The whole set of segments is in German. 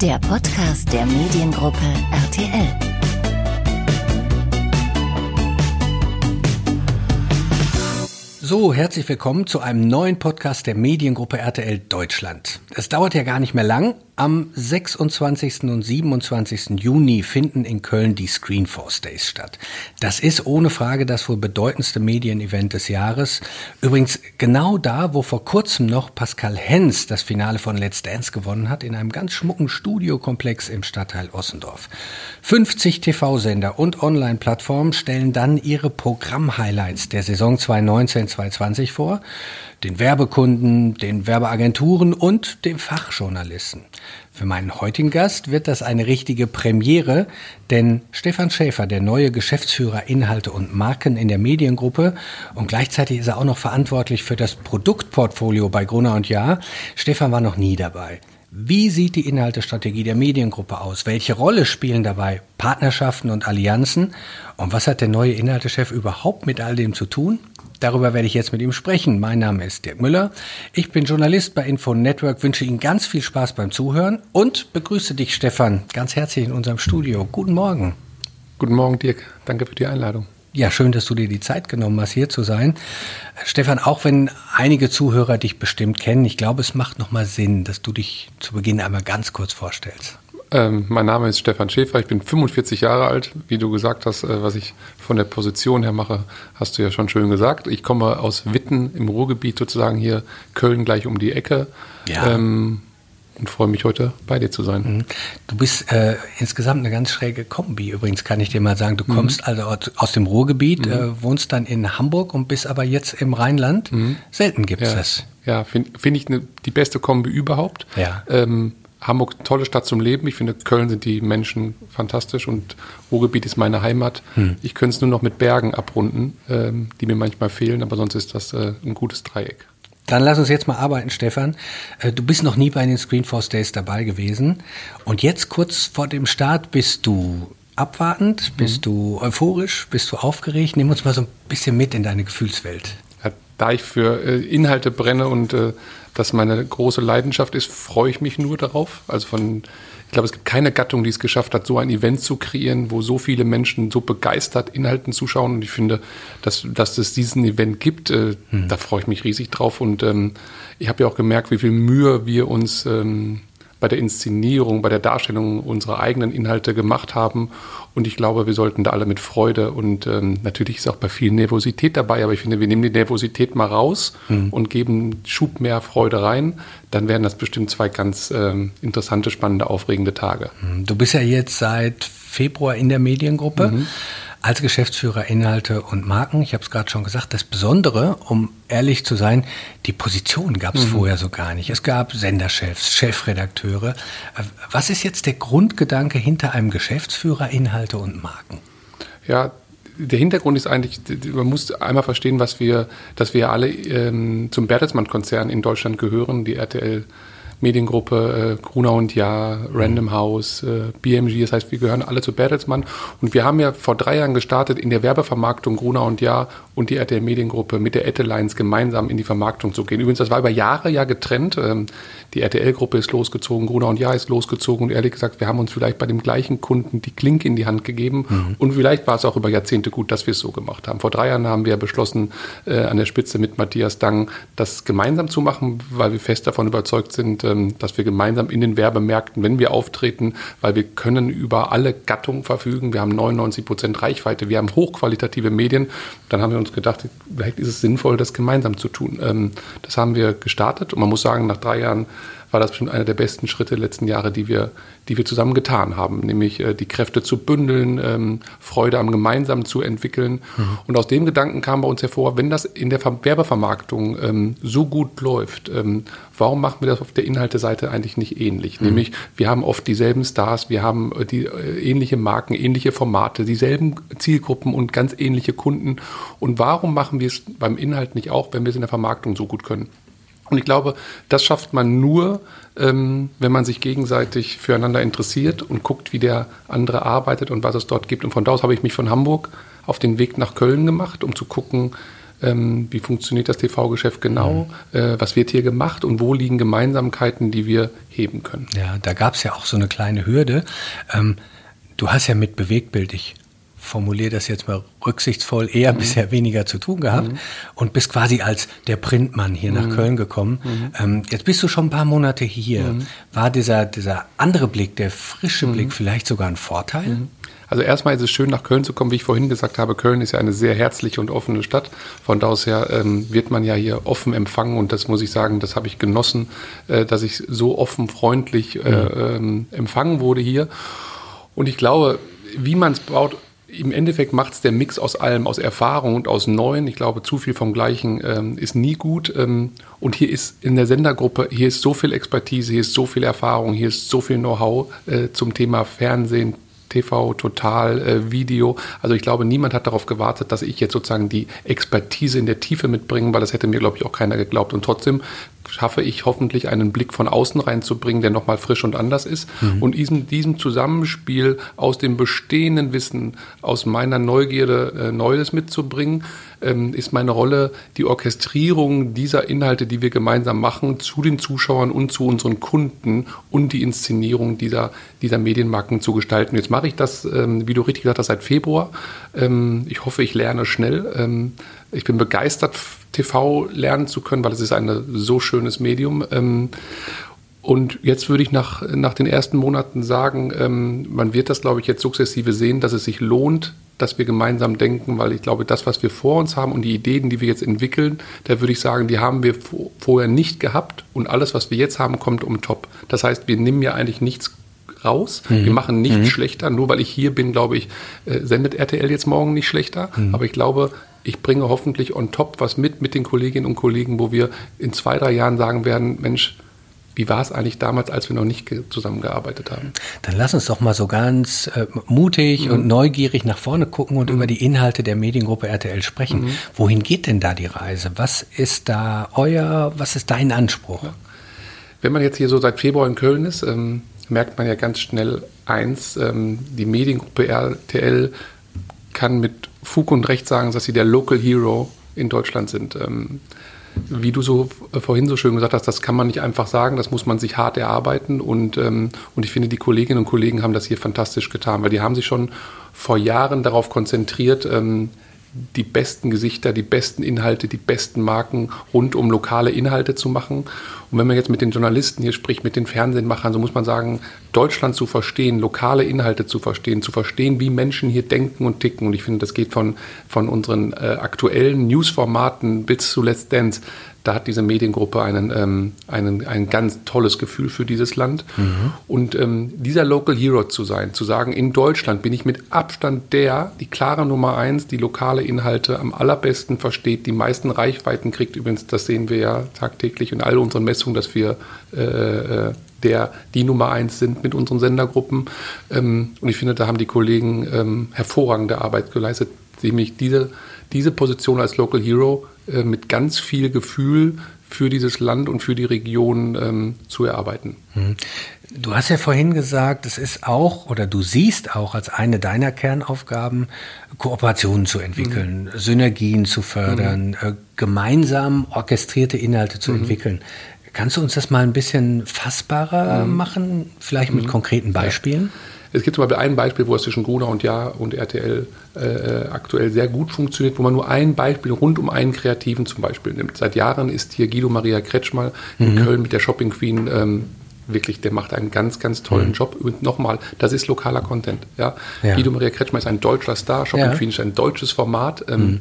der Podcast der Mediengruppe RTL. So, herzlich willkommen zu einem neuen Podcast der Mediengruppe RTL Deutschland. Es dauert ja gar nicht mehr lang. Am 26. und 27. Juni finden in Köln die Screenforce Days statt. Das ist ohne Frage das wohl bedeutendste Medienevent des Jahres. Übrigens genau da, wo vor kurzem noch Pascal Hens das Finale von Let's Dance gewonnen hat, in einem ganz schmucken Studiokomplex im Stadtteil Ossendorf. 50 TV-Sender und Online-Plattformen stellen dann ihre Programm-Highlights der Saison 2019-2020 vor den Werbekunden, den Werbeagenturen und den Fachjournalisten. Für meinen heutigen Gast wird das eine richtige Premiere, denn Stefan Schäfer, der neue Geschäftsführer Inhalte und Marken in der Mediengruppe und gleichzeitig ist er auch noch verantwortlich für das Produktportfolio bei Gruner und Jahr. Stefan war noch nie dabei. Wie sieht die Inhaltestrategie der Mediengruppe aus? Welche Rolle spielen dabei Partnerschaften und Allianzen? Und was hat der neue Inhaltechef überhaupt mit all dem zu tun? Darüber werde ich jetzt mit ihm sprechen. Mein Name ist Dirk Müller. Ich bin Journalist bei Info Network, wünsche Ihnen ganz viel Spaß beim Zuhören und begrüße dich, Stefan, ganz herzlich in unserem Studio. Guten Morgen. Guten Morgen, Dirk. Danke für die Einladung. Ja, schön, dass du dir die Zeit genommen hast, hier zu sein. Stefan, auch wenn einige Zuhörer dich bestimmt kennen, ich glaube, es macht nochmal Sinn, dass du dich zu Beginn einmal ganz kurz vorstellst. Ähm, mein Name ist Stefan Schäfer, ich bin 45 Jahre alt. Wie du gesagt hast, äh, was ich von der Position her mache, hast du ja schon schön gesagt. Ich komme aus Witten im Ruhrgebiet sozusagen hier, Köln gleich um die Ecke. Ja. Ähm, und freue mich heute bei dir zu sein. Mhm. Du bist äh, insgesamt eine ganz schräge Kombi. Übrigens kann ich dir mal sagen, du mhm. kommst also aus dem Ruhrgebiet, mhm. äh, wohnst dann in Hamburg und bist aber jetzt im Rheinland. Mhm. Selten gibt es ja. das. Ja, finde find ich ne, die beste Kombi überhaupt. Ja. Ähm, Hamburg tolle Stadt zum Leben. Ich finde, Köln sind die Menschen fantastisch und Ruhrgebiet ist meine Heimat. Hm. Ich könnte es nur noch mit Bergen abrunden, ähm, die mir manchmal fehlen, aber sonst ist das äh, ein gutes Dreieck. Dann lass uns jetzt mal arbeiten, Stefan. Äh, du bist noch nie bei den Screenforce Days dabei gewesen. Und jetzt kurz vor dem Start bist du abwartend, bist mhm. du euphorisch, bist du aufgeregt? Nimm uns mal so ein bisschen mit in deine Gefühlswelt. Ja, da ich für äh, Inhalte brenne und äh, das meine große Leidenschaft ist, freue ich mich nur darauf. Also von, ich glaube, es gibt keine Gattung, die es geschafft hat, so ein Event zu kreieren, wo so viele Menschen so begeistert Inhalten zuschauen. Und ich finde, dass, dass es diesen Event gibt, äh, hm. da freue ich mich riesig drauf. Und ähm, ich habe ja auch gemerkt, wie viel Mühe wir uns ähm, bei der Inszenierung, bei der Darstellung unserer eigenen Inhalte gemacht haben. Und ich glaube, wir sollten da alle mit Freude und ähm, natürlich ist auch bei viel Nervosität dabei, aber ich finde, wir nehmen die Nervosität mal raus mhm. und geben Schub mehr Freude rein. Dann wären das bestimmt zwei ganz ähm, interessante, spannende, aufregende Tage. Hm, du bist ja jetzt seit Februar in der Mediengruppe. Mhm als Geschäftsführer Inhalte und Marken. Ich habe es gerade schon gesagt, das Besondere, um ehrlich zu sein, die Position gab es mhm. vorher so gar nicht. Es gab Senderchefs, Chefredakteure. Was ist jetzt der Grundgedanke hinter einem Geschäftsführer Inhalte und Marken? Ja, der Hintergrund ist eigentlich, man muss einmal verstehen, was wir, dass wir alle ähm, zum Bertelsmann-Konzern in Deutschland gehören, die RTL Mediengruppe, äh, Gruner und Jahr, Random House, äh, BMG, das heißt, wir gehören alle zu Bertelsmann. Und wir haben ja vor drei Jahren gestartet in der Werbevermarktung Gruner und Jahr und die RTL Mediengruppe mit der Ette Lines gemeinsam in die Vermarktung zu gehen. Übrigens, das war über Jahre ja getrennt. Ähm, die RTL-Gruppe ist losgezogen, Gruner und Jahr ist losgezogen und ehrlich gesagt, wir haben uns vielleicht bei dem gleichen Kunden die Klinke in die Hand gegeben mhm. und vielleicht war es auch über Jahrzehnte gut, dass wir es so gemacht haben. Vor drei Jahren haben wir beschlossen, äh, an der Spitze mit Matthias Dang das gemeinsam zu machen, weil wir fest davon überzeugt sind, ähm, dass wir gemeinsam in den Werbemärkten, wenn wir auftreten, weil wir können über alle Gattungen verfügen, wir haben 99 Prozent Reichweite, wir haben hochqualitative Medien, dann haben wir uns gedacht, vielleicht ist es sinnvoll, das gemeinsam zu tun. Ähm, das haben wir gestartet und man muss sagen, nach drei Jahren war das bestimmt einer der besten Schritte der letzten Jahre, die wir, die wir zusammen getan haben, nämlich äh, die Kräfte zu bündeln, ähm, Freude am Gemeinsamen zu entwickeln. Mhm. Und aus dem Gedanken kam bei uns hervor, wenn das in der Werbevermarktung ähm, so gut läuft, ähm, warum machen wir das auf der Inhalteseite eigentlich nicht ähnlich? Mhm. Nämlich, wir haben oft dieselben Stars, wir haben äh, die äh, ähnliche Marken, ähnliche Formate, dieselben Zielgruppen und ganz ähnliche Kunden. Und warum machen wir es beim Inhalt nicht auch, wenn wir es in der Vermarktung so gut können? Und ich glaube, das schafft man nur, ähm, wenn man sich gegenseitig füreinander interessiert und guckt, wie der andere arbeitet und was es dort gibt. Und von da aus habe ich mich von Hamburg auf den Weg nach Köln gemacht, um zu gucken, ähm, wie funktioniert das TV-Geschäft genau, mhm. äh, was wird hier gemacht und wo liegen Gemeinsamkeiten, die wir heben können. Ja, da gab es ja auch so eine kleine Hürde. Ähm, du hast ja mit Bewegtbild, ich formuliere das jetzt mal rücksichtsvoll, eher mhm. bisher weniger zu tun gehabt mhm. und bist quasi als der Printmann hier nach mhm. Köln gekommen. Mhm. Ähm, jetzt bist du schon ein paar Monate hier. Mhm. War dieser, dieser andere Blick, der frische Blick vielleicht sogar ein Vorteil? Also erstmal ist es schön, nach Köln zu kommen. Wie ich vorhin gesagt habe, Köln ist ja eine sehr herzliche und offene Stadt. Von da aus her ähm, wird man ja hier offen empfangen und das muss ich sagen, das habe ich genossen, äh, dass ich so offen, freundlich äh, ähm, empfangen wurde hier. Und ich glaube, wie man es baut, im Endeffekt macht es der Mix aus allem, aus Erfahrung und aus Neuen. Ich glaube, zu viel vom Gleichen ähm, ist nie gut. Ähm, und hier ist in der Sendergruppe, hier ist so viel Expertise, hier ist so viel Erfahrung, hier ist so viel Know-how äh, zum Thema Fernsehen, TV, Total, äh, Video. Also ich glaube, niemand hat darauf gewartet, dass ich jetzt sozusagen die Expertise in der Tiefe mitbringe, weil das hätte mir, glaube ich, auch keiner geglaubt. Und trotzdem schaffe ich hoffentlich einen Blick von außen reinzubringen, der nochmal frisch und anders ist. Mhm. Und diesem, diesem Zusammenspiel aus dem bestehenden Wissen, aus meiner Neugierde äh, Neues mitzubringen, ähm, ist meine Rolle die Orchestrierung dieser Inhalte, die wir gemeinsam machen, zu den Zuschauern und zu unseren Kunden und die Inszenierung dieser, dieser Medienmarken zu gestalten. Jetzt mache ich das, ähm, wie du richtig gesagt hast, seit Februar. Ähm, ich hoffe, ich lerne schnell. Ähm, ich bin begeistert, TV lernen zu können, weil es ist ein so schönes Medium. Ähm, und jetzt würde ich nach, nach den ersten Monaten sagen, ähm, man wird das, glaube ich, jetzt sukzessive sehen, dass es sich lohnt, dass wir gemeinsam denken, weil ich glaube, das, was wir vor uns haben und die Ideen, die wir jetzt entwickeln, da würde ich sagen, die haben wir vorher nicht gehabt und alles, was wir jetzt haben, kommt um top. Das heißt, wir nehmen ja eigentlich nichts raus. Mhm. Wir machen nichts mhm. schlechter. Nur weil ich hier bin, glaube ich, äh, sendet RTL jetzt morgen nicht schlechter. Mhm. Aber ich glaube, ich bringe hoffentlich on top was mit mit den Kolleginnen und Kollegen, wo wir in zwei, drei Jahren sagen werden, Mensch, wie war es eigentlich damals, als wir noch nicht zusammengearbeitet haben? Dann lass uns doch mal so ganz äh, mutig mhm. und neugierig nach vorne gucken und mhm. über die Inhalte der Mediengruppe RTL sprechen. Mhm. Wohin geht denn da die Reise? Was ist da euer, was ist dein Anspruch? Ja. Wenn man jetzt hier so seit Februar in Köln ist, ähm, merkt man ja ganz schnell eins, ähm, die Mediengruppe RTL kann mit Fug und Recht sagen, dass sie der Local Hero in Deutschland sind. Ähm, wie du so äh, vorhin so schön gesagt hast, das kann man nicht einfach sagen, das muss man sich hart erarbeiten und, ähm, und ich finde, die Kolleginnen und Kollegen haben das hier fantastisch getan, weil die haben sich schon vor Jahren darauf konzentriert, ähm, die besten Gesichter, die besten Inhalte, die besten Marken rund um lokale Inhalte zu machen. Und wenn man jetzt mit den Journalisten hier spricht, mit den Fernsehmachern, so muss man sagen, Deutschland zu verstehen, lokale Inhalte zu verstehen, zu verstehen, wie Menschen hier denken und ticken. Und ich finde, das geht von, von unseren äh, aktuellen Newsformaten bis zu Let's Dance da hat diese Mediengruppe einen, ähm, einen, ein ganz tolles Gefühl für dieses Land. Mhm. Und ähm, dieser Local Hero zu sein, zu sagen, in Deutschland bin ich mit Abstand der, die klare Nummer eins, die lokale Inhalte am allerbesten versteht, die meisten Reichweiten kriegt. Übrigens, das sehen wir ja tagtäglich in all unseren Messungen, dass wir äh, äh der die Nummer eins sind mit unseren Sendergruppen. Ähm, und ich finde, da haben die Kollegen ähm, hervorragende Arbeit geleistet, nämlich diese, diese Position als Local Hero äh, mit ganz viel Gefühl für dieses Land und für die Region ähm, zu erarbeiten. Mhm. Du hast ja vorhin gesagt, es ist auch oder du siehst auch als eine deiner Kernaufgaben, Kooperationen zu entwickeln, mhm. Synergien zu fördern, mhm. äh, gemeinsam orchestrierte Inhalte zu mhm. entwickeln. Kannst du uns das mal ein bisschen fassbarer mhm. machen, vielleicht mit mhm. konkreten Beispielen? Es gibt zum Beispiel ein Beispiel, wo es zwischen Gruner und Ja und RTL äh, aktuell sehr gut funktioniert, wo man nur ein Beispiel rund um einen Kreativen zum Beispiel nimmt. Seit Jahren ist hier Guido Maria Kretschmer in mhm. Köln mit der Shopping Queen ähm, wirklich, der macht einen ganz, ganz tollen mhm. Job. Und nochmal, das ist lokaler Content. Ja? ja? Guido Maria Kretschmer ist ein deutscher Star, Shopping ja. Queen ist ein deutsches Format. Ähm, mhm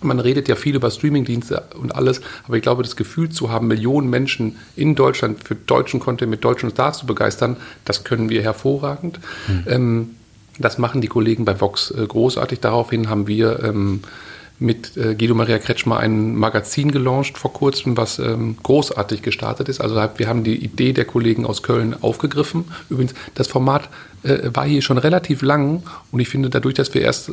man redet ja viel über Streamingdienste und alles, aber ich glaube, das Gefühl zu haben, Millionen Menschen in Deutschland für deutschen Content mit deutschen Stars zu begeistern, das können wir hervorragend. Mhm. Ähm, das machen die Kollegen bei Vox äh, großartig. Daraufhin haben wir ähm, mit äh, Guido Maria Kretschmer ein Magazin gelauncht vor kurzem, was ähm, großartig gestartet ist. Also wir haben die Idee der Kollegen aus Köln aufgegriffen. Übrigens, das Format äh, war hier schon relativ lang und ich finde, dadurch, dass wir erst äh,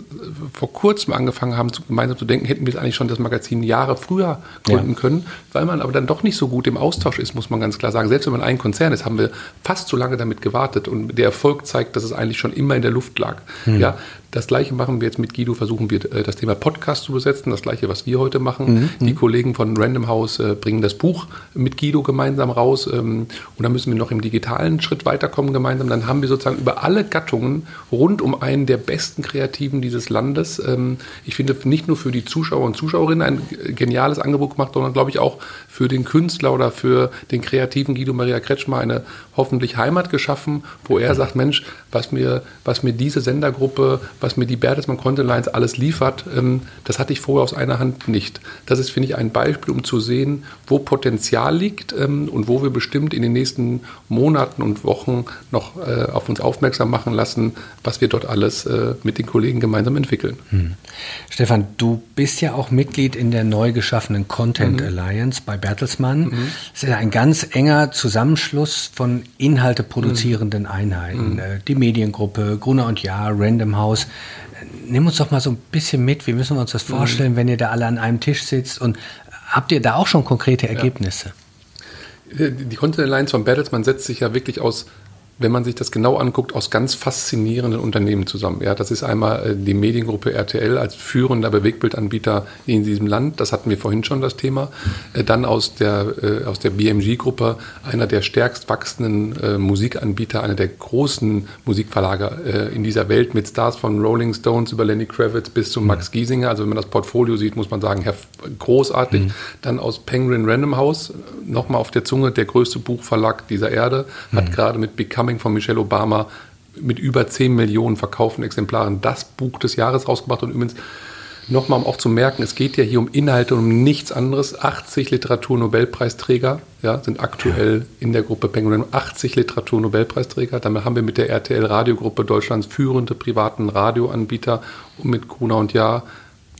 vor kurzem angefangen haben, zu, gemeinsam zu denken, hätten wir eigentlich schon das Magazin Jahre früher gründen ja. können, weil man aber dann doch nicht so gut im Austausch ist, muss man ganz klar sagen. Selbst wenn man ein Konzern ist, haben wir fast so lange damit gewartet und der Erfolg zeigt, dass es eigentlich schon immer in der Luft lag. Mhm. Ja, Das gleiche machen wir jetzt mit Guido, versuchen wir äh, das Thema Podcast zu besetzen, das gleiche, was wir heute machen. Mhm. Die Kollegen von Random House äh, bringen das Buch mit Guido gemeinsam raus ähm, und dann müssen wir noch im digitalen Schritt weiterkommen gemeinsam. Dann haben wir sozusagen über alle Gattungen rund um einen der besten Kreativen dieses Landes, ähm, ich finde nicht nur für die Zuschauer und Zuschauerinnen ein geniales Angebot gemacht, sondern glaube ich auch für den Künstler oder für den kreativen Guido Maria Kretschmer eine hoffentlich Heimat geschaffen, wo er sagt, Mensch, was mir, was mir diese Sendergruppe, was mir die Bertelsmann Content Lines alles liefert, ähm, das hatte ich vorher aus einer Hand nicht. Das ist, finde ich, ein Beispiel, um zu sehen, wo Potenzial liegt ähm, und wo wir bestimmt in den nächsten Monaten und Wochen noch äh, auf uns aufmerksam machen lassen, was wir dort alles äh, mit den Kollegen gemeinsam entwickeln. Hm. Stefan, du bist ja auch Mitglied in der neu geschaffenen Content mhm. Alliance bei Bertelsmann. Mhm. Das ist ja ein ganz enger Zusammenschluss von Inhalte produzierenden mhm. Einheiten. Mhm. Äh, die Mediengruppe, Gruner und Jahr, Random House. Nimm uns doch mal so ein bisschen mit. Wie müssen wir uns das mhm. vorstellen, wenn ihr da alle an einem Tisch sitzt? Und habt ihr da auch schon konkrete Ergebnisse? Ja. Die Content Alliance von Bertelsmann setzt sich ja wirklich aus wenn man sich das genau anguckt, aus ganz faszinierenden Unternehmen zusammen. Ja, das ist einmal äh, die Mediengruppe RTL als führender Bewegtbildanbieter in diesem Land. Das hatten wir vorhin schon das Thema. Äh, dann aus der, äh, aus der BMG-Gruppe einer der stärkst wachsenden Musikanbieter, einer der großen Musikverlage in dieser Welt mit Stars von Rolling Stones über Lenny Kravitz bis zu Max Giesinger. Also wenn man das Portfolio sieht, muss man sagen, großartig. Mhm. Dann aus Penguin Random House, nochmal auf der Zunge, der größte Buchverlag dieser Erde, hat mhm. gerade mit Become Coming von Michelle Obama mit über 10 Millionen verkauften Exemplaren das Buch des Jahres rausgebracht. Und übrigens nochmal, um auch zu merken, es geht ja hier um Inhalte und um nichts anderes. 80 Literaturnobelpreisträger ja, sind aktuell in der Gruppe Penguin. 80 Literaturnobelpreisträger. Damit haben wir mit der RTL Radiogruppe Deutschlands führende privaten Radioanbieter und mit Gruner und Jahr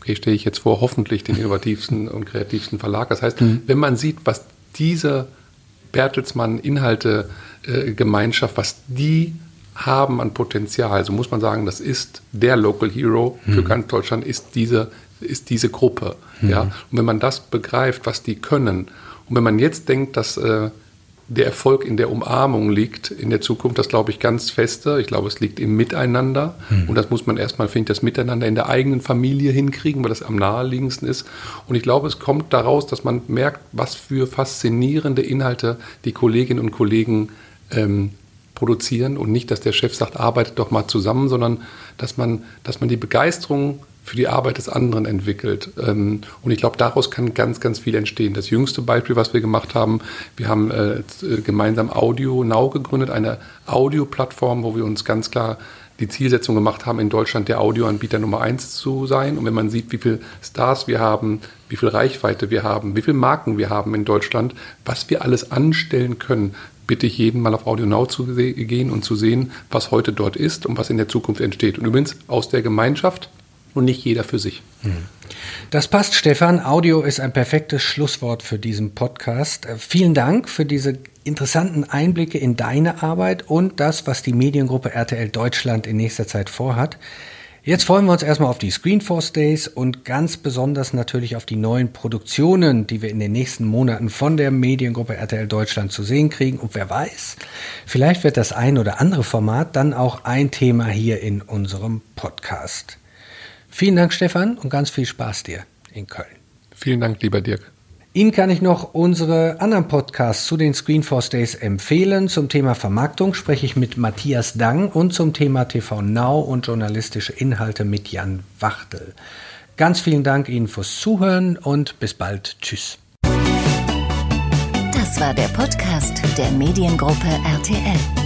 okay, stelle ich jetzt vor, hoffentlich den innovativsten und kreativsten Verlag. Das heißt, mhm. wenn man sieht, was diese Bertelsmann Inhalte äh, Gemeinschaft, was die haben an Potenzial. So muss man sagen, das ist der Local Hero für mhm. ganz Deutschland, ist diese, ist diese Gruppe. Mhm. Ja? Und wenn man das begreift, was die können, und wenn man jetzt denkt, dass äh, der Erfolg in der Umarmung liegt in der Zukunft, das glaube ich ganz feste. Ich glaube, es liegt im Miteinander. Mhm. Und das muss man erstmal, finde ich, das Miteinander in der eigenen Familie hinkriegen, weil das am naheliegendsten ist. Und ich glaube, es kommt daraus, dass man merkt, was für faszinierende Inhalte die Kolleginnen und Kollegen ähm, produzieren und nicht, dass der Chef sagt, arbeitet doch mal zusammen, sondern dass man, dass man die Begeisterung für die Arbeit des anderen entwickelt. Ähm, und ich glaube, daraus kann ganz, ganz viel entstehen. Das jüngste Beispiel, was wir gemacht haben, wir haben äh, gemeinsam Audio Now gegründet, eine Audioplattform, wo wir uns ganz klar die Zielsetzung gemacht haben, in Deutschland der Audioanbieter Nummer eins zu sein. Und wenn man sieht, wie viele Stars wir haben, wie viel Reichweite wir haben, wie viele Marken wir haben in Deutschland, was wir alles anstellen können, bitte ich jeden mal auf Audio Now zu gehen und zu sehen, was heute dort ist und was in der Zukunft entsteht. Und übrigens aus der Gemeinschaft und nicht jeder für sich. Hm. Das passt, Stefan. Audio ist ein perfektes Schlusswort für diesen Podcast. Äh, vielen Dank für diese interessanten Einblicke in deine Arbeit und das, was die Mediengruppe RTL Deutschland in nächster Zeit vorhat. Jetzt freuen wir uns erstmal auf die Screenforce Days und ganz besonders natürlich auf die neuen Produktionen, die wir in den nächsten Monaten von der Mediengruppe RTL Deutschland zu sehen kriegen. Und wer weiß, vielleicht wird das ein oder andere Format dann auch ein Thema hier in unserem Podcast. Vielen Dank, Stefan, und ganz viel Spaß dir in Köln. Vielen Dank, lieber Dirk. Ihnen kann ich noch unsere anderen Podcasts zu den Screenforce Days empfehlen. Zum Thema Vermarktung spreche ich mit Matthias Dang und zum Thema TV Now und journalistische Inhalte mit Jan Wachtel. Ganz vielen Dank Ihnen fürs Zuhören und bis bald. Tschüss. Das war der Podcast der Mediengruppe RTL.